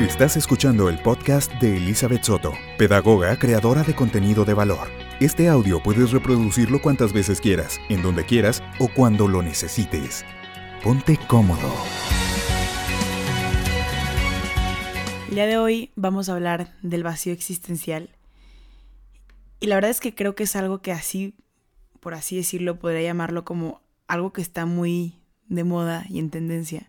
Estás escuchando el podcast de Elizabeth Soto, pedagoga creadora de contenido de valor. Este audio puedes reproducirlo cuantas veces quieras, en donde quieras o cuando lo necesites. Ponte cómodo. El día de hoy vamos a hablar del vacío existencial. Y la verdad es que creo que es algo que así, por así decirlo, podría llamarlo como algo que está muy de moda y en tendencia.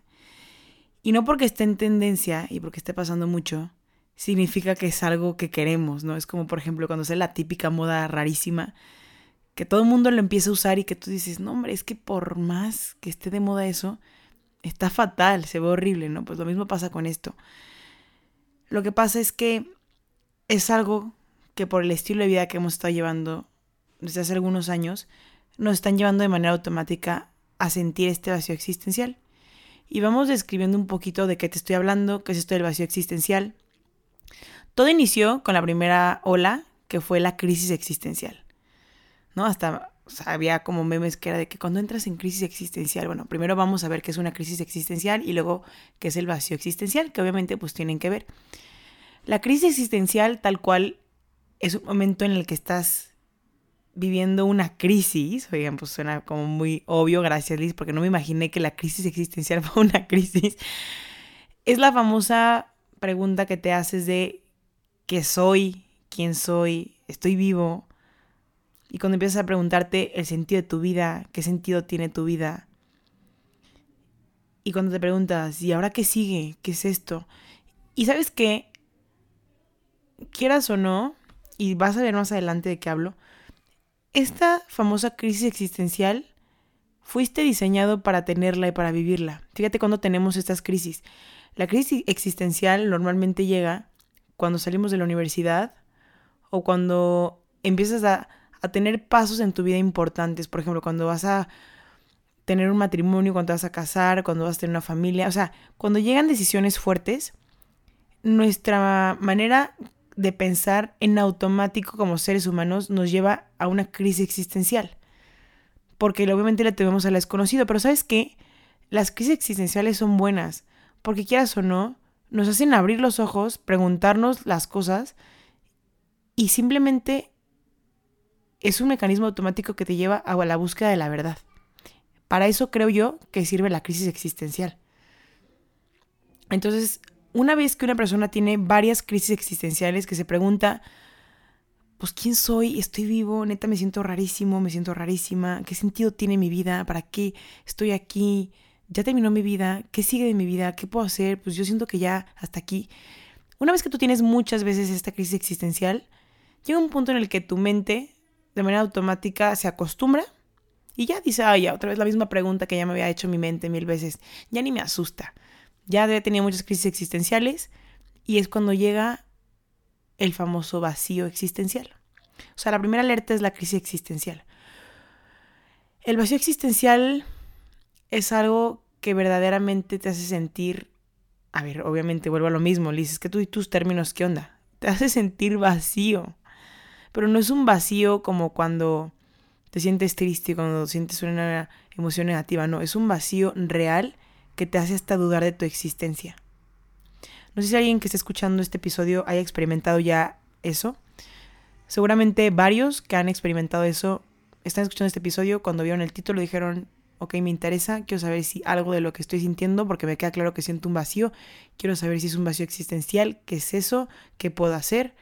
Y no porque esté en tendencia y porque esté pasando mucho, significa que es algo que queremos, ¿no? Es como, por ejemplo, cuando sale la típica moda rarísima, que todo el mundo lo empieza a usar y que tú dices, no, hombre, es que por más que esté de moda eso, está fatal, se ve horrible, ¿no? Pues lo mismo pasa con esto. Lo que pasa es que es algo que por el estilo de vida que hemos estado llevando desde hace algunos años, nos están llevando de manera automática a sentir este vacío existencial y vamos describiendo un poquito de qué te estoy hablando, qué es esto del vacío existencial. Todo inició con la primera ola, que fue la crisis existencial. ¿No? Hasta había como memes que era de que cuando entras en crisis existencial, bueno, primero vamos a ver qué es una crisis existencial y luego qué es el vacío existencial, que obviamente pues tienen que ver. La crisis existencial tal cual es un momento en el que estás viviendo una crisis, oigan, pues suena como muy obvio, gracias Liz, porque no me imaginé que la crisis existencial fue una crisis, es la famosa pregunta que te haces de ¿qué soy? ¿Quién soy? ¿Estoy vivo? Y cuando empiezas a preguntarte el sentido de tu vida, qué sentido tiene tu vida, y cuando te preguntas, ¿y ahora qué sigue? ¿Qué es esto? Y sabes qué, quieras o no, y vas a ver más adelante de qué hablo, esta famosa crisis existencial fuiste diseñado para tenerla y para vivirla. Fíjate cuando tenemos estas crisis. La crisis existencial normalmente llega cuando salimos de la universidad o cuando empiezas a, tener pasos en tu vida importantes. Por ejemplo, cuando vas a tener un matrimonio, cuando vas a casar, cuando vas a tener una familia. O sea, cuando llegan decisiones fuertes, nuestra manera de pensar en automático como seres humanos nos lleva a una crisis existencial. Porque obviamente le tememos al desconocido. Pero ¿sabes qué? Las crisis existenciales son buenas. Porque quieras o no, nos hacen abrir los ojos, preguntarnos las cosas y simplemente es un mecanismo automático que te lleva a la búsqueda de la verdad. Para eso creo yo que sirve la crisis existencial. Entonces, una vez que una persona tiene varias crisis existenciales que se pregunta, pues quién soy, estoy vivo, neta me siento rarísimo, me siento rarísima, qué sentido tiene mi vida, para qué estoy aquí, ya terminó mi vida, qué sigue de mi vida, qué puedo hacer, pues yo siento que ya hasta aquí. Una vez que tú tienes muchas veces esta crisis existencial, llega un punto en el que tu mente de manera automática se acostumbra y ya dice, ay, ya otra vez la misma pregunta que ya me había hecho mi mente mil veces, ya ni me asusta. Ya había tenido muchas crisis existenciales y es cuando llega el famoso vacío existencial. O sea, la primera alerta es la crisis existencial. El vacío existencial es algo que verdaderamente te hace sentir, a ver, obviamente vuelvo a lo mismo, le dices que tú y tus términos, ¿qué onda? Te hace sentir vacío. Pero no es un vacío como cuando te sientes triste, cuando sientes una emoción negativa, no, es un vacío real que te hace hasta dudar de tu existencia. No sé si alguien que esté escuchando este episodio haya experimentado ya eso. Seguramente varios que han experimentado eso están escuchando este episodio cuando vieron el título dijeron, ok, me interesa, quiero saber si algo de lo que estoy sintiendo, porque me queda claro que siento un vacío, quiero saber si es un vacío existencial, qué es eso, qué puedo hacer,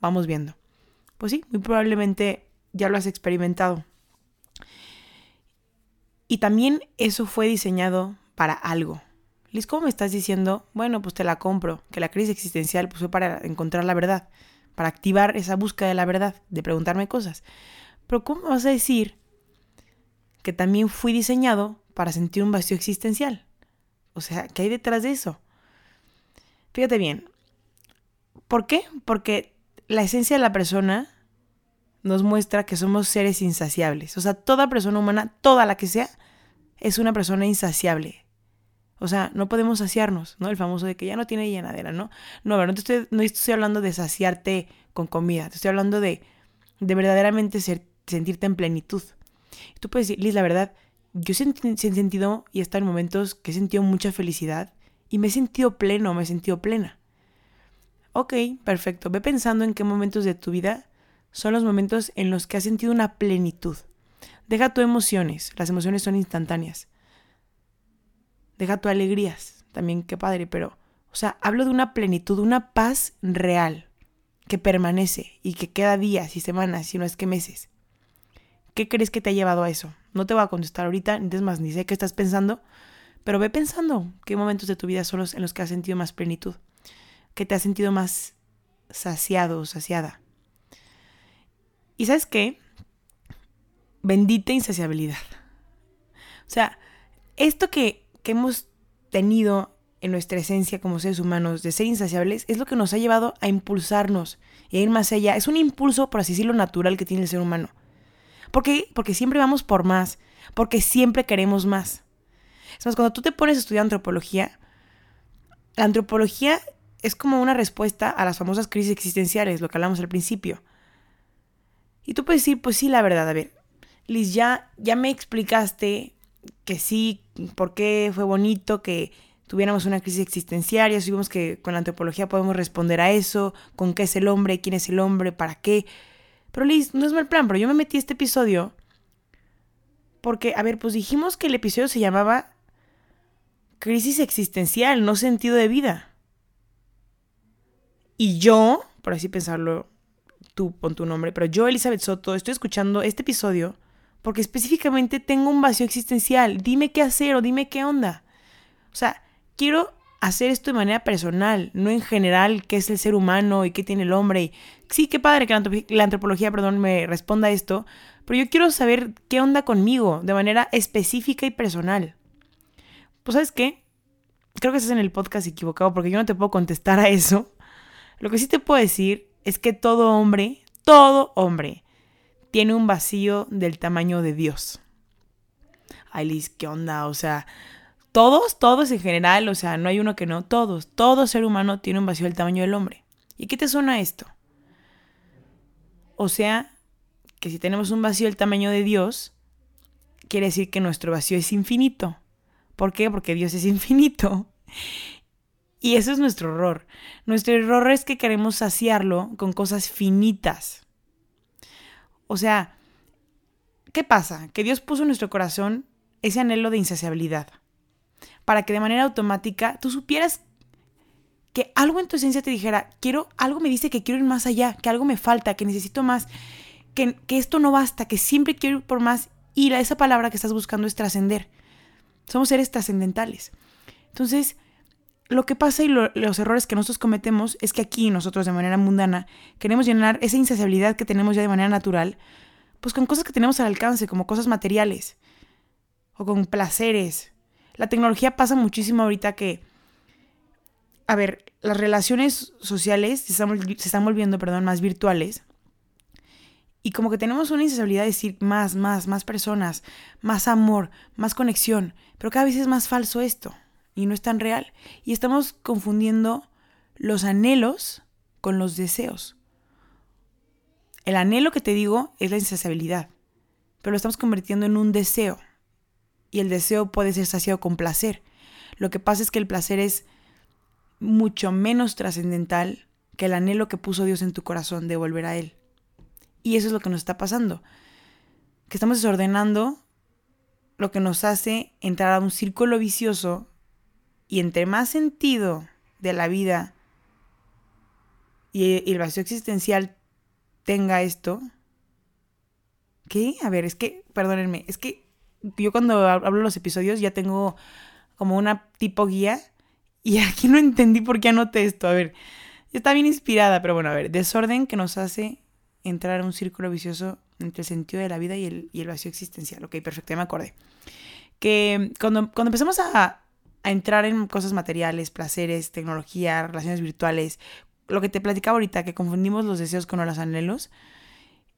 vamos viendo. Pues sí, muy probablemente ya lo has experimentado. Y también eso fue diseñado para algo. Liz, ¿cómo me estás diciendo? Bueno, pues te la compro, que la crisis existencial pues, fue para encontrar la verdad, para activar esa búsqueda de la verdad, de preguntarme cosas. Pero ¿cómo vas a decir que también fui diseñado para sentir un vacío existencial? O sea, ¿qué hay detrás de eso? Fíjate bien. ¿Por qué? Porque la esencia de la persona nos muestra que somos seres insaciables. O sea, toda persona humana, toda la que sea, es una persona insaciable. O sea, no podemos saciarnos, ¿no? El famoso de que ya no tiene llenadera, ¿no? No, pero no estoy, no estoy hablando de saciarte con comida, te estoy hablando de, de verdaderamente sentirte en plenitud. Tú puedes decir, Liz, la verdad, yo he sentido y he estado en momentos que he sentido mucha felicidad y me he sentido pleno, me he sentido plena. Ok, perfecto. Ve pensando en qué momentos de tu vida son los momentos en los que has sentido una plenitud. Deja tus emociones, las emociones son instantáneas. Deja tus alegrías, también qué padre, pero, o sea, hablo de una plenitud, una paz real, que permanece y que queda días y semanas, si no es que meses. ¿Qué crees que te ha llevado a eso? No te voy a contestar ahorita, es más, ni sé qué estás pensando, pero ve pensando qué momentos de tu vida son los en los que has sentido más plenitud, que te has sentido más saciado o saciada. ¿Y sabes qué? Bendita insaciabilidad. O sea, esto que, que hemos tenido en nuestra esencia como seres humanos de ser insaciables es lo que nos ha llevado a impulsarnos y a ir más allá. Es un impulso, por así decirlo, natural que tiene el ser humano. ¿Por qué? Porque siempre vamos por más, porque siempre queremos más. Es más, cuando tú te pones a estudiar antropología, la antropología es como una respuesta a las famosas crisis existenciales, lo que hablamos al principio. Y tú puedes decir, pues sí, la verdad, a ver, Liz, ya, ya me explicaste que sí, por qué fue bonito que tuviéramos una crisis existencial, ya vimos que con la antropología podemos responder a eso, con qué es el hombre, quién es el hombre, para qué. Pero Liz, no es mal plan, pero yo me metí a este episodio porque, a ver, pues dijimos que el episodio se llamaba crisis existencial, no sentido de vida. Y yo, por así pensarlo, tú pon tu nombre, pero yo, Elizabeth Soto, estoy escuchando este episodio porque específicamente tengo un vacío existencial. Dime qué hacer o dime qué onda. O sea, quiero hacer esto de manera personal, no en general qué es el ser humano y qué tiene el hombre. Sí, qué padre que la antropología, perdón, me responda a esto, pero yo quiero saber qué onda conmigo de manera específica y personal. Pues sabes qué? Creo que estás en el podcast equivocado porque yo no te puedo contestar a eso. Lo que sí te puedo decir es que todo hombre, todo hombre, tiene un vacío del tamaño de Dios. Ay, Liz, ¿qué onda? O sea, todos, todos en general, o sea, no hay uno que no, todos, todo ser humano tiene un vacío del tamaño del hombre. ¿Y qué te suena esto? O sea, que si tenemos un vacío del tamaño de Dios, quiere decir que nuestro vacío es infinito. ¿Por qué? Porque Dios es infinito. Y eso es nuestro error. Nuestro error es que queremos saciarlo con cosas finitas. O sea, ¿qué pasa? Que Dios puso en nuestro corazón ese anhelo de insaciabilidad. Para que de manera automática tú supieras que algo en tu esencia te dijera, quiero, algo me dice que quiero ir más allá, que algo me falta, que necesito más, que, que esto no basta, que siempre quiero ir por más. Y esa palabra que estás buscando es trascender. Somos seres trascendentales. Entonces, lo que pasa y los errores que nosotros cometemos es que aquí nosotros de manera mundana queremos llenar esa insaciabilidad que tenemos ya de manera natural, pues con cosas que tenemos al alcance, como cosas materiales o con placeres. La tecnología pasa muchísimo ahorita que, a ver, las relaciones sociales se están, se están volviendo, perdón, más virtuales. Y como que tenemos una insaciabilidad de decir más, más, más personas, más amor, más conexión. Pero cada vez es más falso esto y no es tan real. Y estamos confundiendo los anhelos con los deseos. El anhelo que te digo es la insaciabilidad, pero lo estamos convirtiendo en un deseo. Y el deseo puede ser saciado con placer. Lo que pasa es que el placer es mucho menos trascendental que el anhelo que puso Dios en tu corazón de volver a Él. Y eso es lo que nos está pasando. Que estamos desordenando lo que nos hace entrar a un círculo vicioso y entre más sentido de la vida y el vacío existencial tenga esto, ¿qué? A ver, es que, perdónenme, es que yo cuando hablo los episodios ya tengo como una tipo guía y aquí no entendí por qué anoté esto. A ver, está bien inspirada, pero bueno, a ver, desorden que nos hace entrar un círculo vicioso entre el sentido de la vida y el, vacío existencial. Ok, perfecto, ya me acordé. Que cuando, cuando empezamos a, a entrar en cosas materiales, placeres, tecnología, relaciones virtuales, lo que te platicaba ahorita, que confundimos los deseos con los anhelos,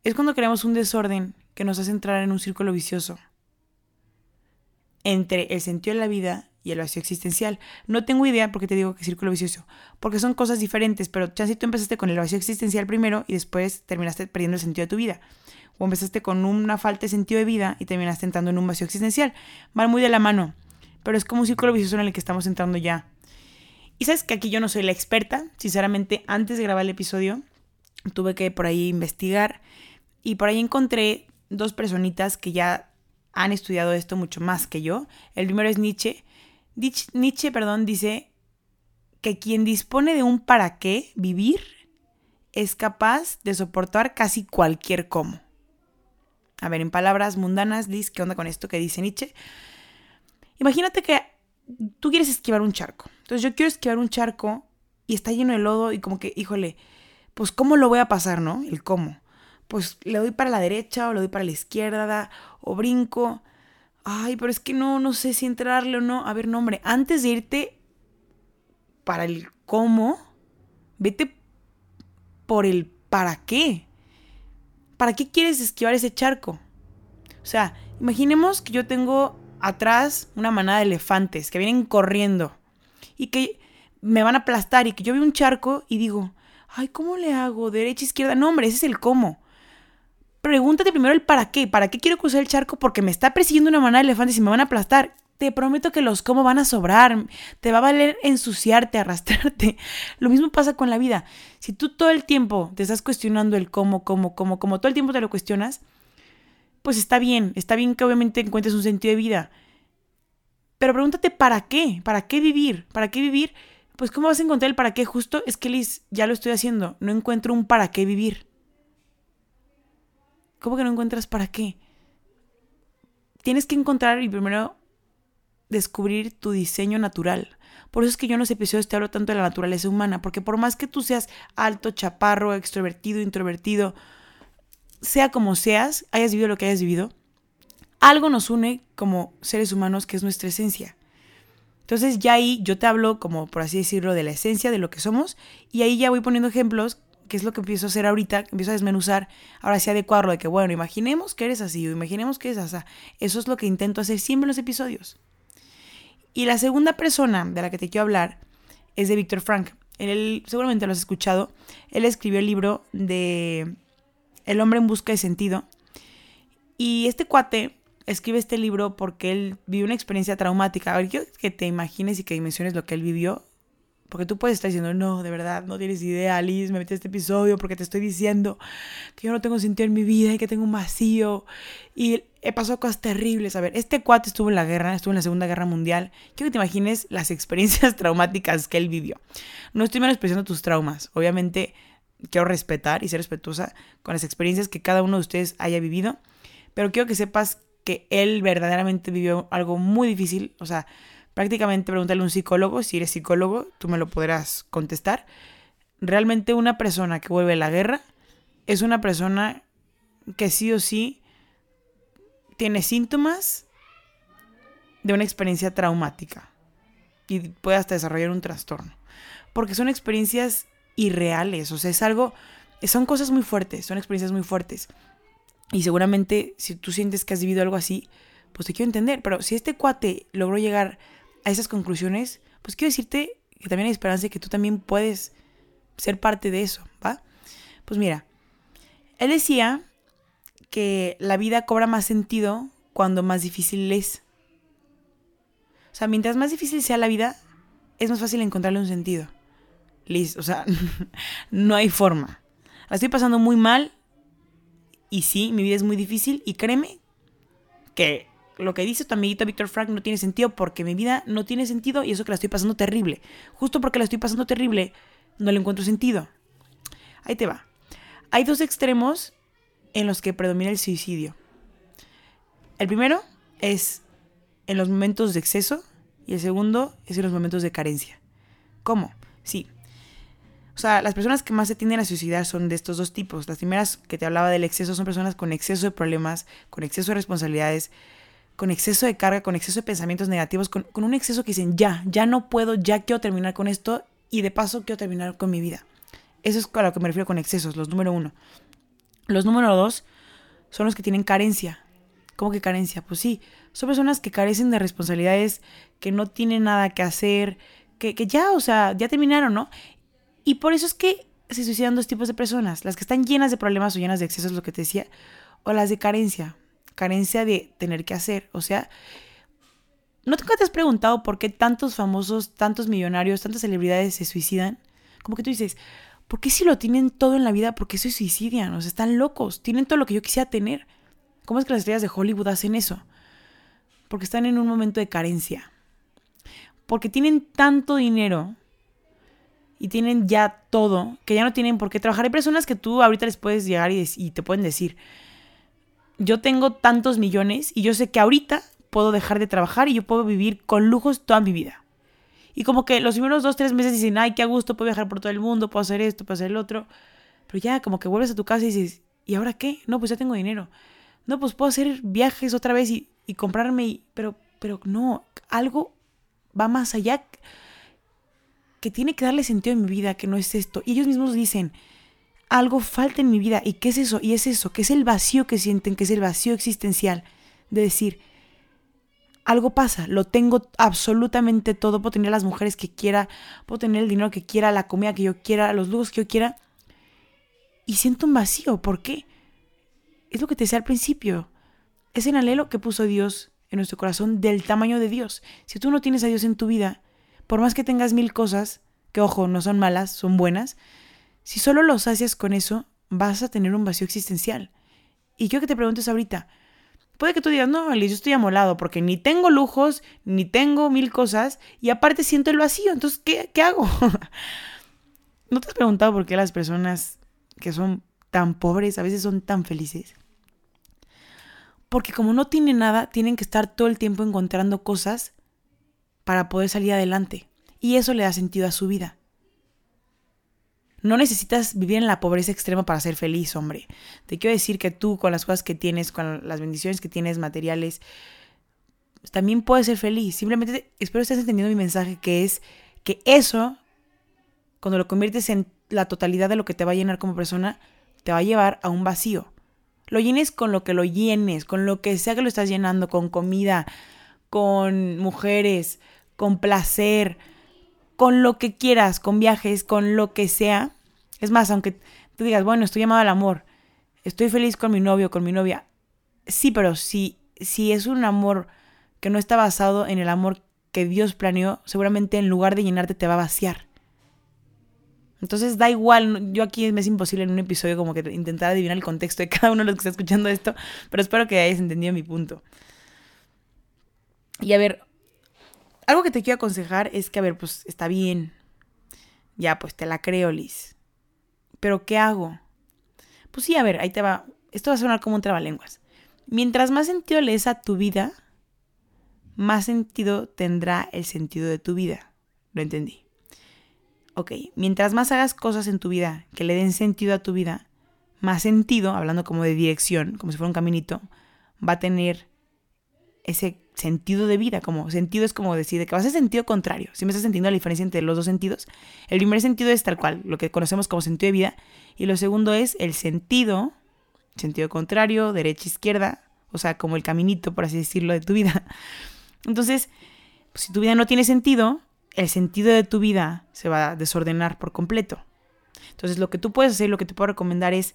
es cuando creamos un desorden que nos hace entrar en un círculo vicioso entre el sentido de la vida y el vacío existencial. No tengo idea por qué te digo que círculo vicioso, porque son cosas diferentes, pero chance tú empezaste con el vacío existencial primero y después terminaste perdiendo el sentido de tu vida. O empezaste con una falta de sentido de vida y terminaste entrando en un vacío existencial. Van muy de la mano, pero es como un círculo vicioso en el que estamos entrando ya. Y sabes que aquí yo no soy la experta, sinceramente, antes de grabar el episodio tuve que por ahí investigar y por ahí encontré dos personitas que ya han estudiado esto mucho más que yo. El primero es Nietzsche. Nietzsche, perdón, dice que quien dispone de un para qué vivir es capaz de soportar casi cualquier cómo. A ver, en palabras mundanas, Liz, ¿qué onda con esto que dice Nietzsche? Imagínate que tú quieres esquivar un charco. Entonces yo quiero esquivar un charco y está lleno de lodo y como que, híjole, pues ¿cómo lo voy a pasar, no? El cómo. Pues le doy para la derecha o le doy para la izquierda o brinco. Ay, pero es que no, no sé si entrarle o no. A ver, no, hombre, antes de irte para el cómo, vete por el para qué. ¿Para qué quieres esquivar ese charco? O sea, imaginemos que yo tengo atrás una manada de elefantes que vienen corriendo y que me van a aplastar y que yo veo un charco y digo, ay, ¿cómo le hago? Derecha, izquierda. No, hombre, ese es el cómo. Pregúntate primero el para qué. ¿Para qué quiero cruzar el charco? Porque me está persiguiendo una manada de elefantes y me van a aplastar. Te prometo que los cómo van a sobrar. Te va a valer ensuciarte, arrastrarte. Lo mismo pasa con la vida. Si tú todo el tiempo te estás cuestionando el cómo, cómo, cómo, cómo todo el tiempo te lo cuestionas, pues está bien. Está bien que obviamente encuentres un sentido de vida. Pero pregúntate para qué. ¿Para qué vivir? ¿Para qué vivir? Pues ¿cómo vas a encontrar el para qué? Justo es que Liz, ya lo estoy haciendo. No encuentro un para qué vivir. ¿Cómo que no encuentras para qué? Tienes que encontrar y primero descubrir tu diseño natural. Por eso es que yo en los episodios te hablo tanto de la naturaleza humana, porque por más que tú seas alto, chaparro, extrovertido, introvertido, sea como seas, hayas vivido lo que hayas vivido, algo nos une como seres humanos que es nuestra esencia. Entonces ya ahí yo te hablo como por así decirlo de la esencia de lo que somos y ahí ya voy poniendo ejemplos que es lo que empiezo a hacer ahorita, empiezo a desmenuzar, ahora sí adecuarlo de que bueno, imaginemos que eres así o imaginemos que es así. Eso es lo que intento hacer siempre en los episodios. Y la segunda persona de la que te quiero hablar es de Víctor Frank. Él seguramente lo has escuchado. Él escribió el libro de El hombre en busca de sentido. Y este cuate escribe este libro porque él vivió una experiencia traumática. A ver, quiero que te imagines y que dimensiones lo que él vivió. Porque tú puedes estar diciendo, no, de verdad, no tienes idea, Alice, me metí a este episodio porque te estoy diciendo que yo no tengo sentido en mi vida y que tengo un vacío. Y he pasado cosas terribles. A ver, este cuate estuvo en la guerra, estuvo en la Segunda Guerra Mundial. Quiero que te imagines las experiencias traumáticas que él vivió. No estoy menospreciando tus traumas. Obviamente quiero respetar y ser respetuosa con las experiencias que cada uno de ustedes haya vivido. Pero quiero que sepas que él verdaderamente vivió algo muy difícil. O sea, prácticamente pregúntale a un psicólogo, si eres psicólogo, tú me lo podrás contestar. Realmente una persona que vuelve a la guerra es una persona que sí o sí tiene síntomas de una experiencia traumática y puede hasta desarrollar un trastorno. Porque son experiencias irreales, o sea, es algo, son cosas muy fuertes, son experiencias muy fuertes. Y seguramente si tú sientes que has vivido algo así, pues te quiero entender. Pero si este cuate logró llegar a esas conclusiones, pues quiero decirte que también hay esperanza de que tú también puedes ser parte de eso, ¿va? Pues mira, él decía que la vida cobra más sentido cuando más difícil es. O sea, mientras más difícil sea la vida, es más fácil encontrarle un sentido. Listo, o sea, no hay forma. La estoy pasando muy mal, y sí, mi vida es muy difícil y créeme que lo que dice tu amiguito Víctor Frank no tiene sentido porque mi vida no tiene sentido y eso que la estoy pasando terrible. Justo porque la estoy pasando terrible, no le encuentro sentido. Ahí te va. Hay dos extremos en los que predomina el suicidio. El primero es en los momentos de exceso y el segundo es en los momentos de carencia. ¿Cómo? Sí, o sea, las personas que más se tienden a suicidar son de estos dos tipos. Las primeras que te hablaba del exceso son personas con exceso de problemas, con exceso de responsabilidades, con exceso de carga, con exceso de pensamientos negativos, con, un exceso que dicen, ya, ya no puedo, ya quiero terminar con esto y de paso quiero terminar con mi vida. Eso es a lo que me refiero con excesos, los número uno. Los número dos son los que tienen carencia. ¿Cómo que carencia? Pues sí, son personas que carecen de responsabilidades, que no tienen nada que hacer, que, que ya, o sea, ya terminaron, ¿no? Y por eso es que se suicidan dos tipos de personas, las que están llenas de problemas o llenas de excesos, lo que te decía, o las de carencia, carencia de tener que hacer. O sea, ¿No te has preguntado por qué tantos famosos, tantos millonarios, tantas celebridades se suicidan? Como que tú dices, ¿por qué si lo tienen todo en la vida, por qué se suicidan? O sea, están locos, tienen todo lo que yo quisiera tener. ¿Cómo es que las estrellas de Hollywood hacen eso? Porque están en un momento de carencia. Porque tienen tanto dinero y tienen ya todo que ya no tienen por qué trabajar. Hay personas que tú ahorita les puedes llegar y, y te pueden decir, yo tengo tantos millones y yo sé que ahorita puedo dejar de trabajar y yo puedo vivir con lujos toda mi vida. Y como que los primeros dos, tres meses dicen, ay, qué a gusto, puedo viajar por todo el mundo, puedo hacer esto, puedo hacer el otro. Pero ya, como que vuelves a tu casa y dices, ¿y ahora qué? No, pues ya tengo dinero. No, pues puedo hacer viajes otra vez y, y comprarme, pero, pero no, algo va más allá que tiene que darle sentido a mi vida, que no es esto. Y ellos mismos dicen, algo falta en mi vida. ¿Y qué es eso? Y es eso, que es el vacío que sienten, que es el vacío existencial. De decir, algo pasa, lo tengo absolutamente todo, puedo tener las mujeres que quiera, puedo tener el dinero que quiera, la comida que yo quiera, los lujos que yo quiera, y siento un vacío, ¿por qué? Es lo que te decía al principio, es el anhelo que puso Dios en nuestro corazón del tamaño de Dios. Si tú no tienes a Dios en tu vida, por más que tengas mil cosas, que ojo, no son malas, son buenas, si solo los haces con eso, vas a tener un vacío existencial. Y quiero que te preguntes ahorita, Puede que tú digas, no, Alice, yo estoy amolado porque ni tengo lujos, ni tengo mil cosas y aparte siento el vacío. Entonces, ¿qué, qué hago? ¿No te has preguntado por qué las personas que son tan pobres a veces son tan felices? Porque como no tienen nada, tienen que estar todo el tiempo encontrando cosas para poder salir adelante. Y eso le da sentido a su vida. No necesitas vivir en la pobreza extrema para ser feliz, hombre. Te quiero decir que tú, con las cosas que tienes, con las bendiciones que tienes materiales, también puedes ser feliz. Simplemente espero estés entendiendo mi mensaje, que es que eso, cuando lo conviertes en la totalidad de lo que te va a llenar como persona, te va a llevar a un vacío. Lo llenes con lo que lo llenes, con lo que sea que lo estás llenando, con comida, con mujeres, con placer, con lo que quieras, con viajes, con lo que sea. Es más, aunque tú digas, bueno, estoy llamado al amor, estoy feliz con mi novio, con mi novia. Sí, pero si, si es un amor que no está basado en el amor que Dios planeó, seguramente en lugar de llenarte te va a vaciar. Entonces da igual, yo aquí me es imposible en un episodio como que intentar adivinar el contexto de cada uno de los que está escuchando esto, pero espero que hayas entendido mi punto. Y a ver, algo que te quiero aconsejar es que, a ver, pues está bien. Ya, pues te la creo, Liz. Pero ¿qué hago? Pues sí, a ver, ahí te va. Esto va a sonar como un trabalenguas. Mientras más sentido le des a tu vida, más sentido tendrá el sentido de tu vida. Lo entendí. Ok, mientras más hagas cosas en tu vida que le den sentido a tu vida, más sentido, hablando como de dirección, como si fuera un caminito, va a tener ese sentido de vida, como sentido es como decir que vas a sentido contrario. Si me estás entendiendo la diferencia entre los dos sentidos, el primer sentido es tal cual, lo que conocemos como sentido de vida, y lo segundo es el sentido, sentido contrario, derecha, izquierda, o sea, como el caminito, por así decirlo, de tu vida. Entonces, pues, si tu vida no tiene sentido, el sentido de tu vida se va a desordenar por completo. Entonces, lo que tú puedes hacer, lo que te puedo recomendar es,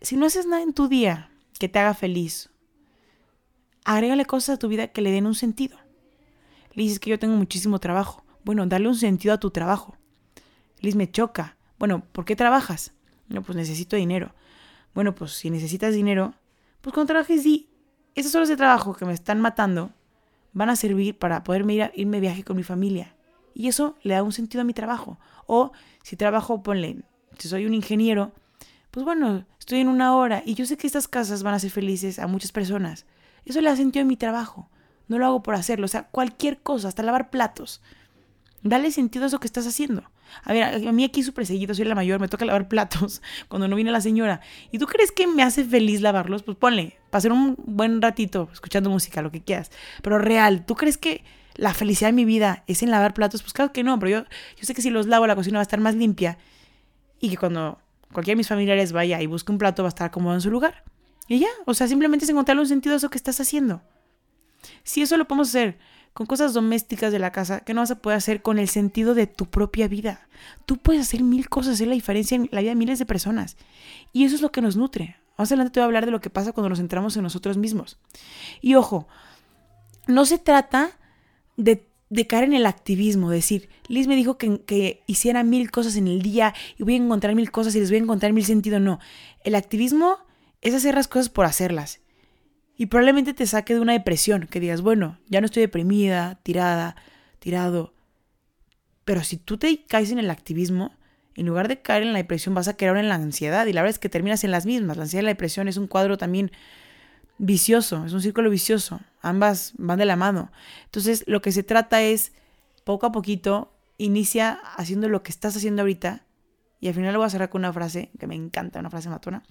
si no haces nada en tu día que te haga feliz agrégale cosas a tu vida que le den un sentido. Le dices que yo tengo muchísimo trabajo. Bueno, dale un sentido a tu trabajo. Liz, me choca. Bueno, ¿por qué trabajas? No, pues necesito dinero. Bueno, pues si necesitas dinero, pues cuando trabajes di, esas horas de trabajo que me están matando van a servir para poderme ir a, irme de viaje con mi familia. Y eso le da un sentido a mi trabajo. O si trabajo, ponle, si soy un ingeniero, pues bueno, estoy en una hora y yo sé que estas casas van a ser felices a muchas personas. Eso le ha sentido en mi trabajo. No lo hago por hacerlo. O sea, cualquier cosa, hasta lavar platos. Dale sentido a eso que estás haciendo. A ver, a mí aquí súper seguido, soy la mayor, me toca lavar platos cuando no viene la señora. ¿Y tú crees que me hace feliz lavarlos? Pues ponle, pasar un buen ratito escuchando música, lo que quieras. Pero real, ¿tú crees que la felicidad de mi vida es en lavar platos? Pues claro que no, pero yo, yo sé que si los lavo la cocina va a estar más limpia y que cuando cualquiera de mis familiares vaya y busque un plato va a estar cómodo en su lugar. Y ya, o sea, simplemente es encontrarle un sentido a eso que estás haciendo. Si eso lo podemos hacer con cosas domésticas de la casa, ¿qué no vas a poder hacer con el sentido de tu propia vida? Tú puedes hacer mil cosas, hacer la diferencia en la vida de miles de personas. Y eso es lo que nos nutre. Más adelante te voy a hablar de lo que pasa cuando nos centramos en nosotros mismos. Y ojo, no se trata de, caer en el activismo, decir, Liz me dijo que, que hiciera mil cosas en el día y voy a encontrar mil cosas y les voy a encontrar mil sentido. No, el activismo es hacer las cosas por hacerlas. Y probablemente te saque de una depresión, que digas, bueno, ya no estoy deprimida, tirada, tirado. Pero si tú te caes en el activismo, en lugar de caer en la depresión vas a caer en la ansiedad y la verdad es que terminas en las mismas. La ansiedad y la depresión es un cuadro también vicioso, es un círculo vicioso. Ambas van de la mano. Entonces, lo que se trata es, poco a poquito, inicia haciendo lo que estás haciendo ahorita. Y al final lo voy a cerrar con una frase que me encanta, una frase matona,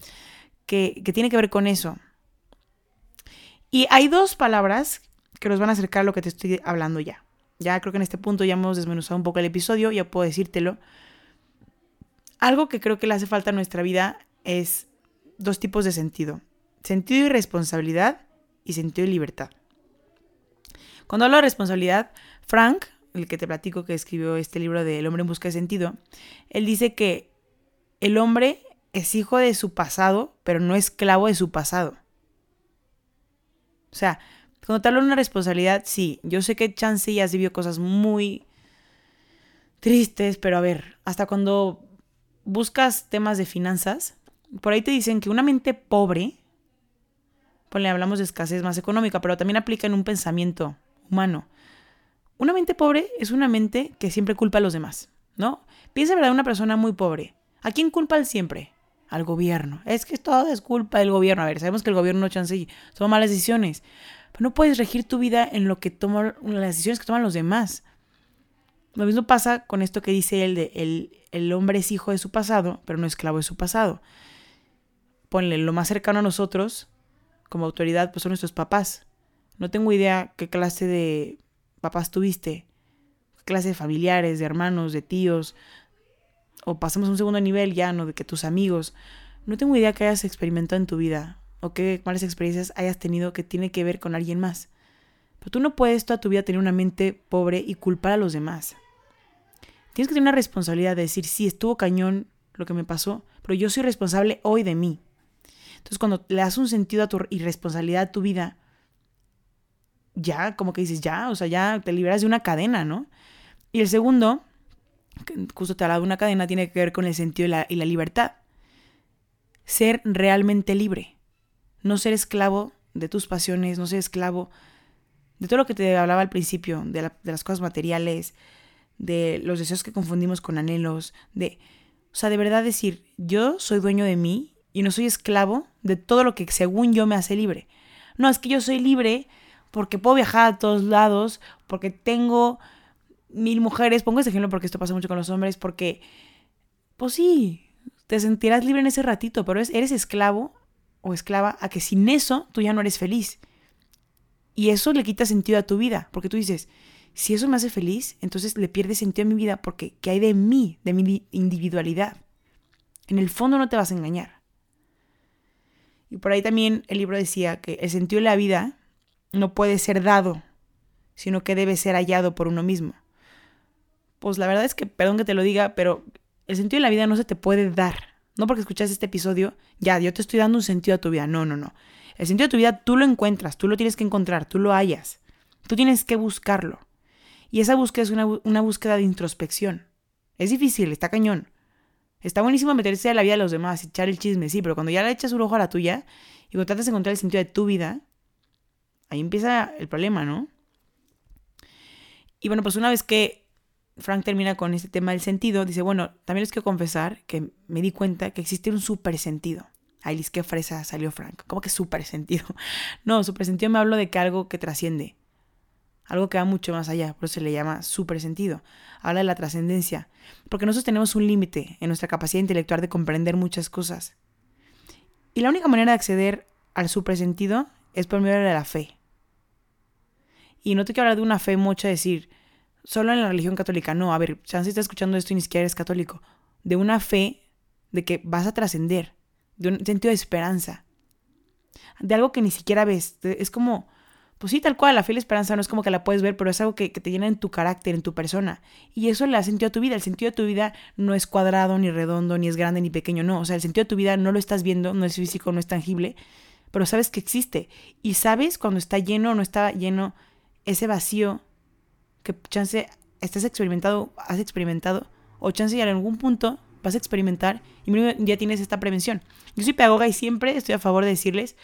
que, tiene que ver con eso. Y hay dos palabras que nos van a acercar a lo que te estoy hablando ya. Ya creo que en este punto ya hemos desmenuzado un poco el episodio, ya puedo decírtelo. Algo que creo que le hace falta a nuestra vida es dos tipos de sentido. Sentido y responsabilidad y sentido y libertad. Cuando hablo de responsabilidad, Frank, el que te platico que escribió este libro de El hombre en busca de sentido, él dice que el hombre es hijo de su pasado, pero no esclavo de su pasado. O sea, cuando te hablo de una responsabilidad, sí, yo sé que Chance ya has vivido cosas muy tristes, pero a ver, hasta cuando buscas temas de finanzas, por ahí te dicen que una mente pobre, pues le hablamos de escasez más económica, pero también aplica en un pensamiento humano. Una mente pobre es una mente que siempre culpa a los demás, ¿no? Piensa, ¿verdad? Una persona muy pobre. ¿A quién culpa él siempre? Al gobierno. Es que todo es culpa del gobierno. A ver, sabemos que el gobierno no chance toma malas decisiones. Pero no puedes regir tu vida en lo que toman las decisiones que toman los demás. Lo mismo pasa con esto que dice él de el, el hombre es hijo de su pasado, pero no esclavo de su pasado. Ponle lo más cercano a nosotros, como autoridad, pues son nuestros papás. No tengo idea qué clase de papás tuviste, qué clase de familiares, de hermanos, de tíos, o pasamos a un segundo nivel ya, ¿no? De que tus amigos. No tengo idea que hayas experimentado en tu vida, o qué malas experiencias hayas tenido que tiene que ver con alguien más. Pero tú no puedes toda tu vida tener una mente pobre y culpar a los demás. Tienes que tener una responsabilidad de decir, sí, estuvo cañón lo que me pasó, pero yo soy responsable hoy de mí. Entonces, cuando le das un sentido a tu irresponsabilidad a tu vida, ya, como que dices, ya, o sea, ya te liberas de una cadena, ¿no? Y el segundo, justo te habla de una cadena, tiene que ver con el sentido y la, y la libertad. Ser realmente libre. No ser esclavo de tus pasiones, no ser esclavo de todo lo que te hablaba al principio, de, de las cosas materiales, de los deseos que confundimos con anhelos, de, o sea, de verdad decir, yo soy dueño de mí y no soy esclavo de todo lo que según yo me hace libre. No, es que yo soy libre porque puedo viajar a todos lados, porque tengo mil mujeres, pongo ese ejemplo porque esto pasa mucho con los hombres, porque, pues sí, te sentirás libre en ese ratito, pero eres esclavo o esclava a que sin eso tú ya no eres feliz. Y eso le quita sentido a tu vida, porque tú dices, si eso me hace feliz, entonces le pierde sentido a mi vida porque ¿qué hay de mí, de mi individualidad? En el fondo no te vas a engañar. Y por ahí también el libro decía que el sentido de la vida no puede ser dado, sino que debe ser hallado por uno mismo. Pues la verdad es que, perdón que te lo diga, pero el sentido de la vida no se te puede dar. No porque escuchas este episodio, ya, yo te estoy dando un sentido a tu vida. No, no, no. El sentido de tu vida tú lo encuentras, tú lo tienes que encontrar, tú lo hallas. Tú tienes que buscarlo. Y esa búsqueda es una, búsqueda de introspección. Es difícil, está cañón. Está buenísimo meterse a la vida de los demás, echar el chisme, sí, pero cuando ya le echas un ojo a la tuya y cuando tratas de encontrar el sentido de tu vida, ahí empieza el problema, ¿no? Y bueno, pues una vez que Frank termina con este tema del sentido, dice, bueno, también les quiero confesar que me di cuenta que existe un super sentido. Ay, qué fresa salió Frank. ¿Cómo que super sentido? No, super sentido me hablo de que algo que trasciende algo que va mucho más allá, por eso se le llama supersentido. Habla de la trascendencia, porque nosotros tenemos un límite en nuestra capacidad intelectual de comprender muchas cosas. Y la única manera de acceder al supersentido es por medio de la fe. Y no te quiero hablar de una fe mucho decir, solo en la religión católica. No, a ver, Chance está escuchando esto y ni siquiera eres católico. De una fe de que vas a trascender, de un sentido de esperanza, de algo que ni siquiera ves. Es como pues sí, tal cual, la fe y la esperanza no es como que la puedes ver, pero es algo que, te llena en tu carácter, en tu persona. Y eso le da sentido a tu vida. El sentido de tu vida no es cuadrado, ni redondo, ni es grande, ni pequeño, no. O sea, el sentido de tu vida no lo estás viendo, no es físico, no es tangible, pero sabes que existe. Y sabes cuando está lleno o no está lleno ese vacío que chance estás experimentado, has experimentado, o chance y en algún punto vas a experimentar y ya tienes esta prevención. Yo soy pedagoga y siempre estoy a favor de decirles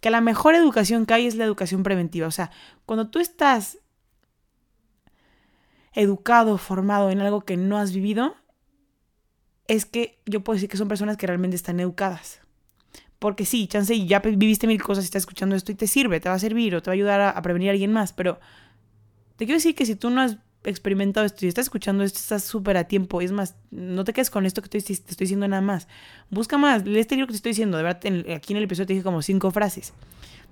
que la mejor educación que hay es la educación preventiva. O sea, cuando tú estás educado, formado en algo que no has vivido, es que yo puedo decir que son personas que realmente están educadas. Porque sí, chance ya viviste mil cosas y estás escuchando esto y te sirve, te va a servir o te va a ayudar a prevenir a alguien más. Pero te quiero decir que si tú no has experimentado esto y estás escuchando esto, estás súper a tiempo. Es más, no te quedes con esto que te estoy, te estoy diciendo nada más. Busca más, lee este libro que te estoy diciendo. De verdad, aquí en el episodio te dije como cinco frases.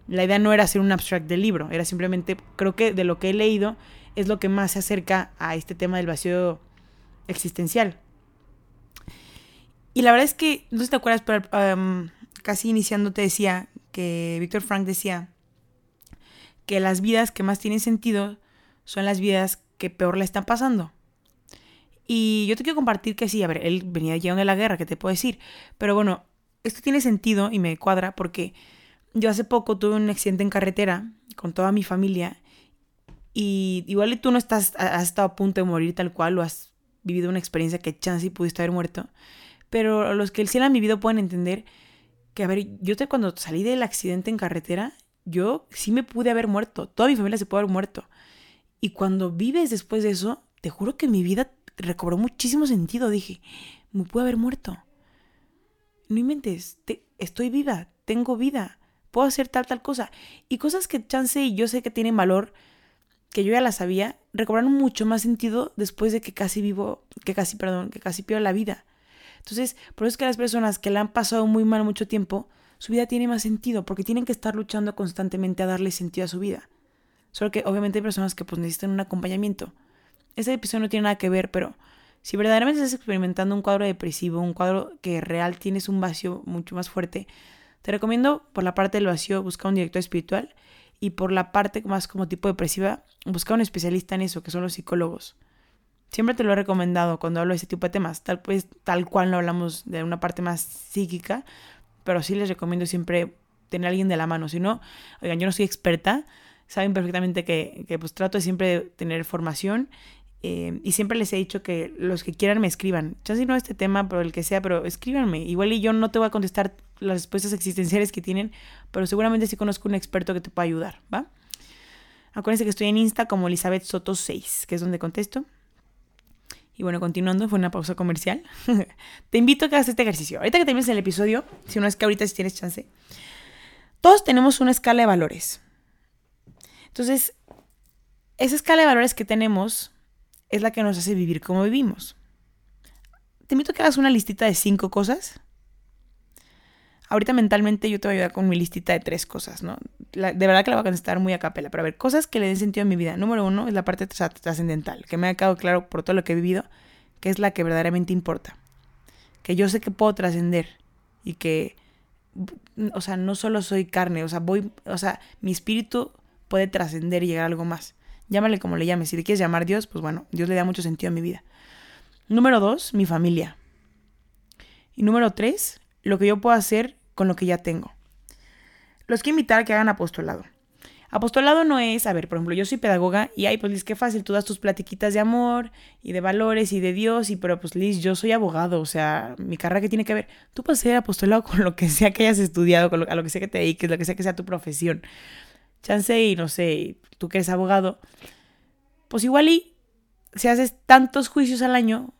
La idea no era hacer un abstract del libro, era simplemente, creo que de lo que he leído es lo que más se acerca a este tema del vacío existencial. Y la verdad es que, no sé si te acuerdas, pero casi iniciando te decía que Víctor Frank decía que las vidas que más tienen sentido son las vidas que peor le están pasando. Y yo te quiero compartir que sí, a ver, él venía llegando de la guerra, ¿qué te puedo decir? Pero bueno, esto tiene sentido y me cuadra porque yo hace poco tuve un accidente en carretera con toda mi familia y igual tú no estás, has estado a punto de morir tal cual o has vivido una experiencia que chance y pudiste haber muerto, pero los que sí la han vivido pueden entender que, a ver, yo te, cuando salí del accidente en carretera, yo sí me pude haber muerto, toda mi familia se puede haber muerto. Y cuando vives después de eso, te juro que mi vida recobró muchísimo sentido. Dije, me pude haber muerto. No inventes, estoy viva, tengo vida, puedo hacer tal, tal cosa. Y cosas que chance y yo sé que tienen valor, que yo ya las sabía, recobraron mucho más sentido después de que casi vivo, que casi, perdón, que casi pierdo la vida. Entonces, por eso es que las personas que la han pasado muy mal mucho tiempo, su vida tiene más sentido, porque tienen que estar luchando constantemente a darle sentido a su vida. Solo que obviamente hay personas que pues necesitan un acompañamiento. Este episodio no tiene nada que ver, pero si verdaderamente estás experimentando un cuadro depresivo, un cuadro que real tienes un vacío mucho más fuerte, te recomiendo por la parte del vacío buscar un director espiritual y por la parte más como tipo depresiva buscar un especialista en eso, que son los psicólogos. Siempre te lo he recomendado cuando hablo de ese tipo de temas, tal, pues, tal cual no hablamos de una parte más psíquica, pero sí les recomiendo siempre tener a alguien de la mano. Si no, oigan, yo no soy experta, saben perfectamente que, que pues trato de siempre tener formación eh, y siempre les he dicho que los que quieran me escriban. Ya si no este tema, pero el que sea, pero escríbanme. Igual y yo no te voy a contestar las respuestas existenciales que tienen, pero seguramente sí conozco un experto que te pueda ayudar, ¿va? Acuérdense que estoy en Insta como Elizabeth Soto 6, que es donde contesto. Y bueno, continuando, fue una pausa comercial. te invito a que hagas este ejercicio. Ahorita que termines el episodio, si no es que ahorita si tienes chance, todos tenemos una escala de valores. Entonces, esa escala de valores que tenemos es la que nos hace vivir como vivimos. Te invito a que hagas una listita de cinco cosas. Ahorita mentalmente yo te voy a ayudar con mi listita de tres cosas, ¿no? de verdad que la voy a contestar muy a capela, pero a ver, cosas que le den sentido a mi vida. Número uno es la parte trascendental, que me ha quedado claro por todo lo que he vivido, que es la que verdaderamente importa. Que yo sé que puedo trascender y que, o sea, no solo soy carne, o sea, voy, o sea, mi espíritu puede trascender y llegar a algo más. Llámale como le llames. Si le quieres llamar Dios, pues bueno, Dios le da mucho sentido a mi vida. Número dos, mi familia. Y número tres, lo que yo puedo hacer con lo que ya tengo. Los quiero invitar a que hagan apostolado. Apostolado no es, a ver, por ejemplo, yo soy pedagoga y ay, pues Liz, qué fácil, tú das tus platiquitas de amor y de valores y de Dios, y pero pues Liz, yo soy abogado, o sea, mi carrera que tiene que ver, tú puedes ser apostolado con lo que sea que hayas estudiado, con lo, a lo que sea que te dediques, lo que sea que sea tu profesión chance y no sé, tú que eres abogado, pues igual y si haces tantos juicios al año,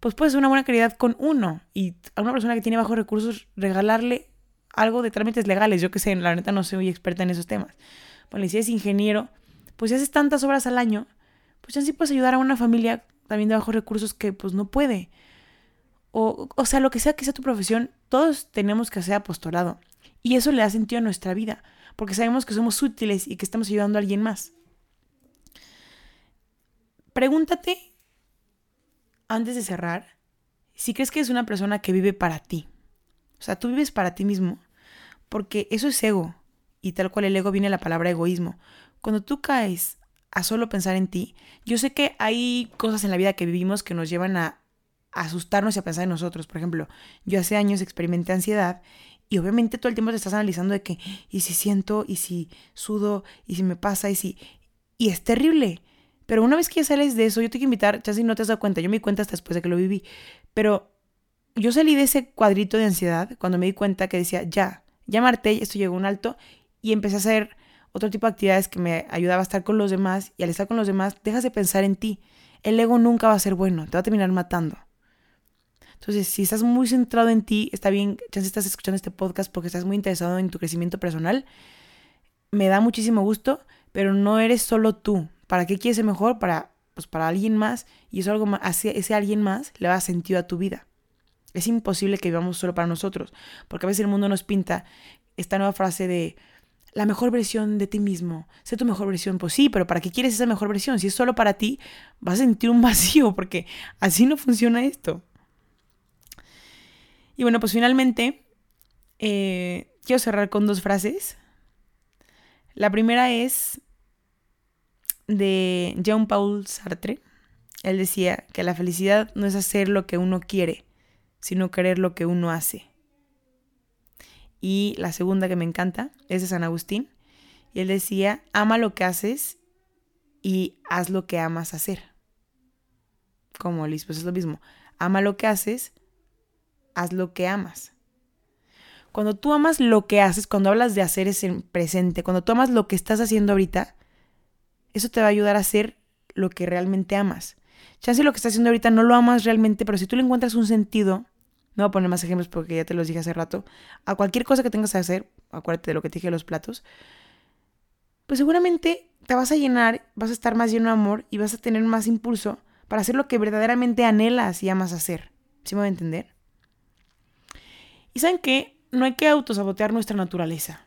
pues puedes hacer una buena calidad con uno y a una persona que tiene bajos recursos regalarle algo de trámites legales. Yo que sé, la neta no soy experta en esos temas. Bueno, si eres ingeniero, pues si haces tantas obras al año, pues ya sí puedes ayudar a una familia también de bajos recursos que pues no puede. O, o sea, lo que sea que sea tu profesión, todos tenemos que hacer apostolado. Y eso le da sentido a nuestra vida porque sabemos que somos útiles y que estamos ayudando a alguien más. Pregúntate, antes de cerrar, si crees que es una persona que vive para ti. O sea, tú vives para ti mismo, porque eso es ego, y tal cual el ego viene la palabra egoísmo. Cuando tú caes a solo pensar en ti, yo sé que hay cosas en la vida que vivimos que nos llevan a asustarnos y a pensar en nosotros. Por ejemplo, yo hace años experimenté ansiedad y obviamente todo el tiempo te estás analizando de que, y si siento, y si sudo, y si me pasa, y si... Y es terrible. Pero una vez que ya sales de eso, yo te quiero invitar, ya si no te has dado cuenta, yo me di cuenta hasta después de que lo viví, pero yo salí de ese cuadrito de ansiedad cuando me di cuenta que decía, ya, ya marté, esto llegó a un alto, y empecé a hacer otro tipo de actividades que me ayudaba a estar con los demás, y al estar con los demás, dejas de pensar en ti. El ego nunca va a ser bueno, te va a terminar matando. Entonces, si estás muy centrado en ti, está bien, ya estás escuchando este podcast porque estás muy interesado en tu crecimiento personal, me da muchísimo gusto, pero no eres solo tú. ¿Para qué quieres ser mejor? Para, pues para alguien más, y eso algo más, ese alguien más le da sentido a tu vida. Es imposible que vivamos solo para nosotros, porque a veces el mundo nos pinta esta nueva frase de la mejor versión de ti mismo, sé tu mejor versión. Pues sí, pero ¿para qué quieres esa mejor versión? Si es solo para ti, vas a sentir un vacío, porque así no funciona esto. Y bueno, pues finalmente eh, quiero cerrar con dos frases. La primera es de Jean-Paul Sartre. Él decía que la felicidad no es hacer lo que uno quiere, sino querer lo que uno hace. Y la segunda que me encanta es de San Agustín. Y él decía, ama lo que haces y haz lo que amas hacer. Como Liz, pues es lo mismo. Ama lo que haces, haz lo que amas. Cuando tú amas lo que haces, cuando hablas de hacer es en presente, cuando tú amas lo que estás haciendo ahorita, eso te va a ayudar a hacer lo que realmente amas. Chance lo que estás haciendo ahorita no lo amas realmente, pero si tú le encuentras un sentido, no voy a poner más ejemplos porque ya te los dije hace rato, a cualquier cosa que tengas que hacer, acuérdate de lo que te dije de los platos, pues seguramente te vas a llenar, vas a estar más lleno de amor y vas a tener más impulso para hacer lo que verdaderamente anhelas y amas hacer. ¿Sí me voy a entender? Saben no hay que autosabotear nuestra naturaleza.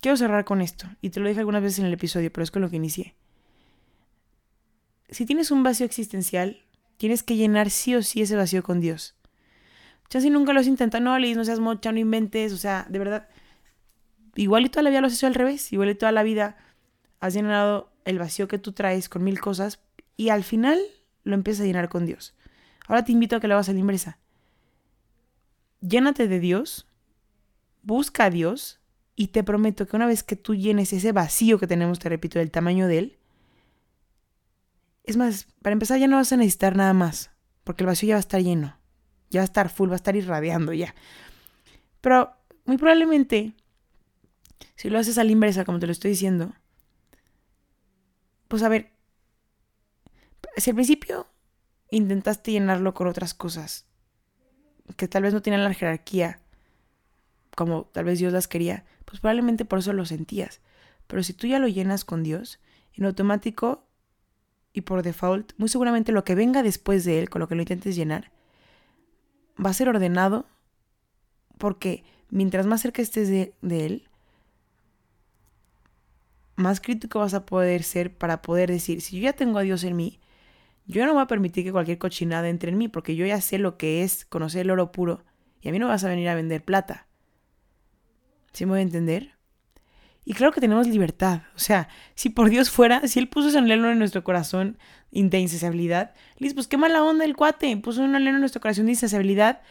Quiero cerrar con esto, y te lo dije algunas veces en el episodio, pero es con lo que inicié. Si tienes un vacío existencial, tienes que llenar sí o sí ese vacío con Dios. Ya si nunca lo has intentado, no, Liz, no seas mocha, no inventes, o sea, de verdad, igual y toda la vida lo has hecho al revés, igual y toda la vida has llenado el vacío que tú traes con mil cosas y al final lo empiezas a llenar con Dios. Ahora te invito a que lo hagas a la inversa llénate de Dios, busca a Dios y te prometo que una vez que tú llenes ese vacío que tenemos, te repito, del tamaño de Él, es más, para empezar ya no vas a necesitar nada más, porque el vacío ya va a estar lleno, ya va a estar full, va a estar irradiando ya. Pero muy probablemente, si lo haces a la inversa, como te lo estoy diciendo, pues a ver, si al principio intentaste llenarlo con otras cosas que tal vez no tenían la jerarquía como tal vez Dios las quería, pues probablemente por eso lo sentías. Pero si tú ya lo llenas con Dios, en automático y por default, muy seguramente lo que venga después de Él, con lo que lo intentes llenar, va a ser ordenado porque mientras más cerca estés de, de Él, más crítico vas a poder ser para poder decir, si yo ya tengo a Dios en mí, yo no voy a permitir que cualquier cochinada entre en mí, porque yo ya sé lo que es conocer el oro puro, y a mí no vas a venir a vender plata. ¿Sí me voy a entender? Y claro que tenemos libertad. O sea, si por Dios fuera, si Él puso ese anhelo en nuestro corazón de insensibilidad, Liz, pues qué mala onda el cuate, puso un anhelo en nuestro corazón de insensibilidad.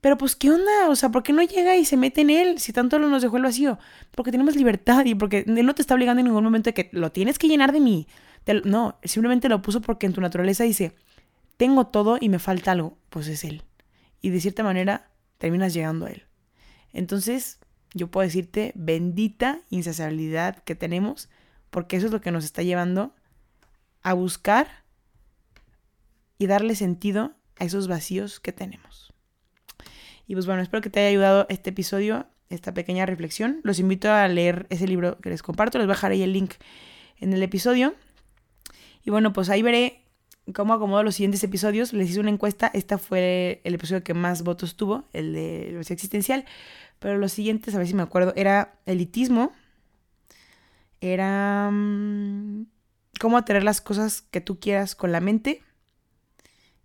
Pero pues, ¿qué onda? O sea, ¿por qué no llega y se mete en él si tanto lo nos dejó el vacío? Porque tenemos libertad y porque él no te está obligando en ningún momento de que lo tienes que llenar de mí no, simplemente lo puso porque en tu naturaleza dice, tengo todo y me falta algo, pues es Él. Y de cierta manera terminas llegando a Él. Entonces, yo puedo decirte, bendita insaciabilidad que tenemos, porque eso es lo que nos está llevando a buscar y darle sentido a esos vacíos que tenemos. Y pues bueno, espero que te haya ayudado este episodio, esta pequeña reflexión. Los invito a leer ese libro que les comparto, les bajaré ahí el link en el episodio. Y bueno, pues ahí veré cómo acomodo los siguientes episodios. Les hice una encuesta. Esta fue el episodio que más votos tuvo, el de la existencial. Pero los siguientes, a ver si me acuerdo, era elitismo. Era mm, cómo atraer las cosas que tú quieras con la mente.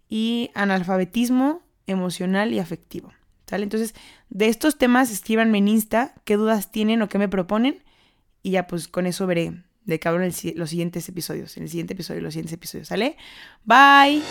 Y analfabetismo emocional y afectivo. ¿Sale? Entonces, de estos temas, escríbanme en Insta qué dudas tienen o qué me proponen. Y ya pues con eso veré de que en los siguientes episodios. En el siguiente episodio, los siguientes episodios. ¿Sale? Bye.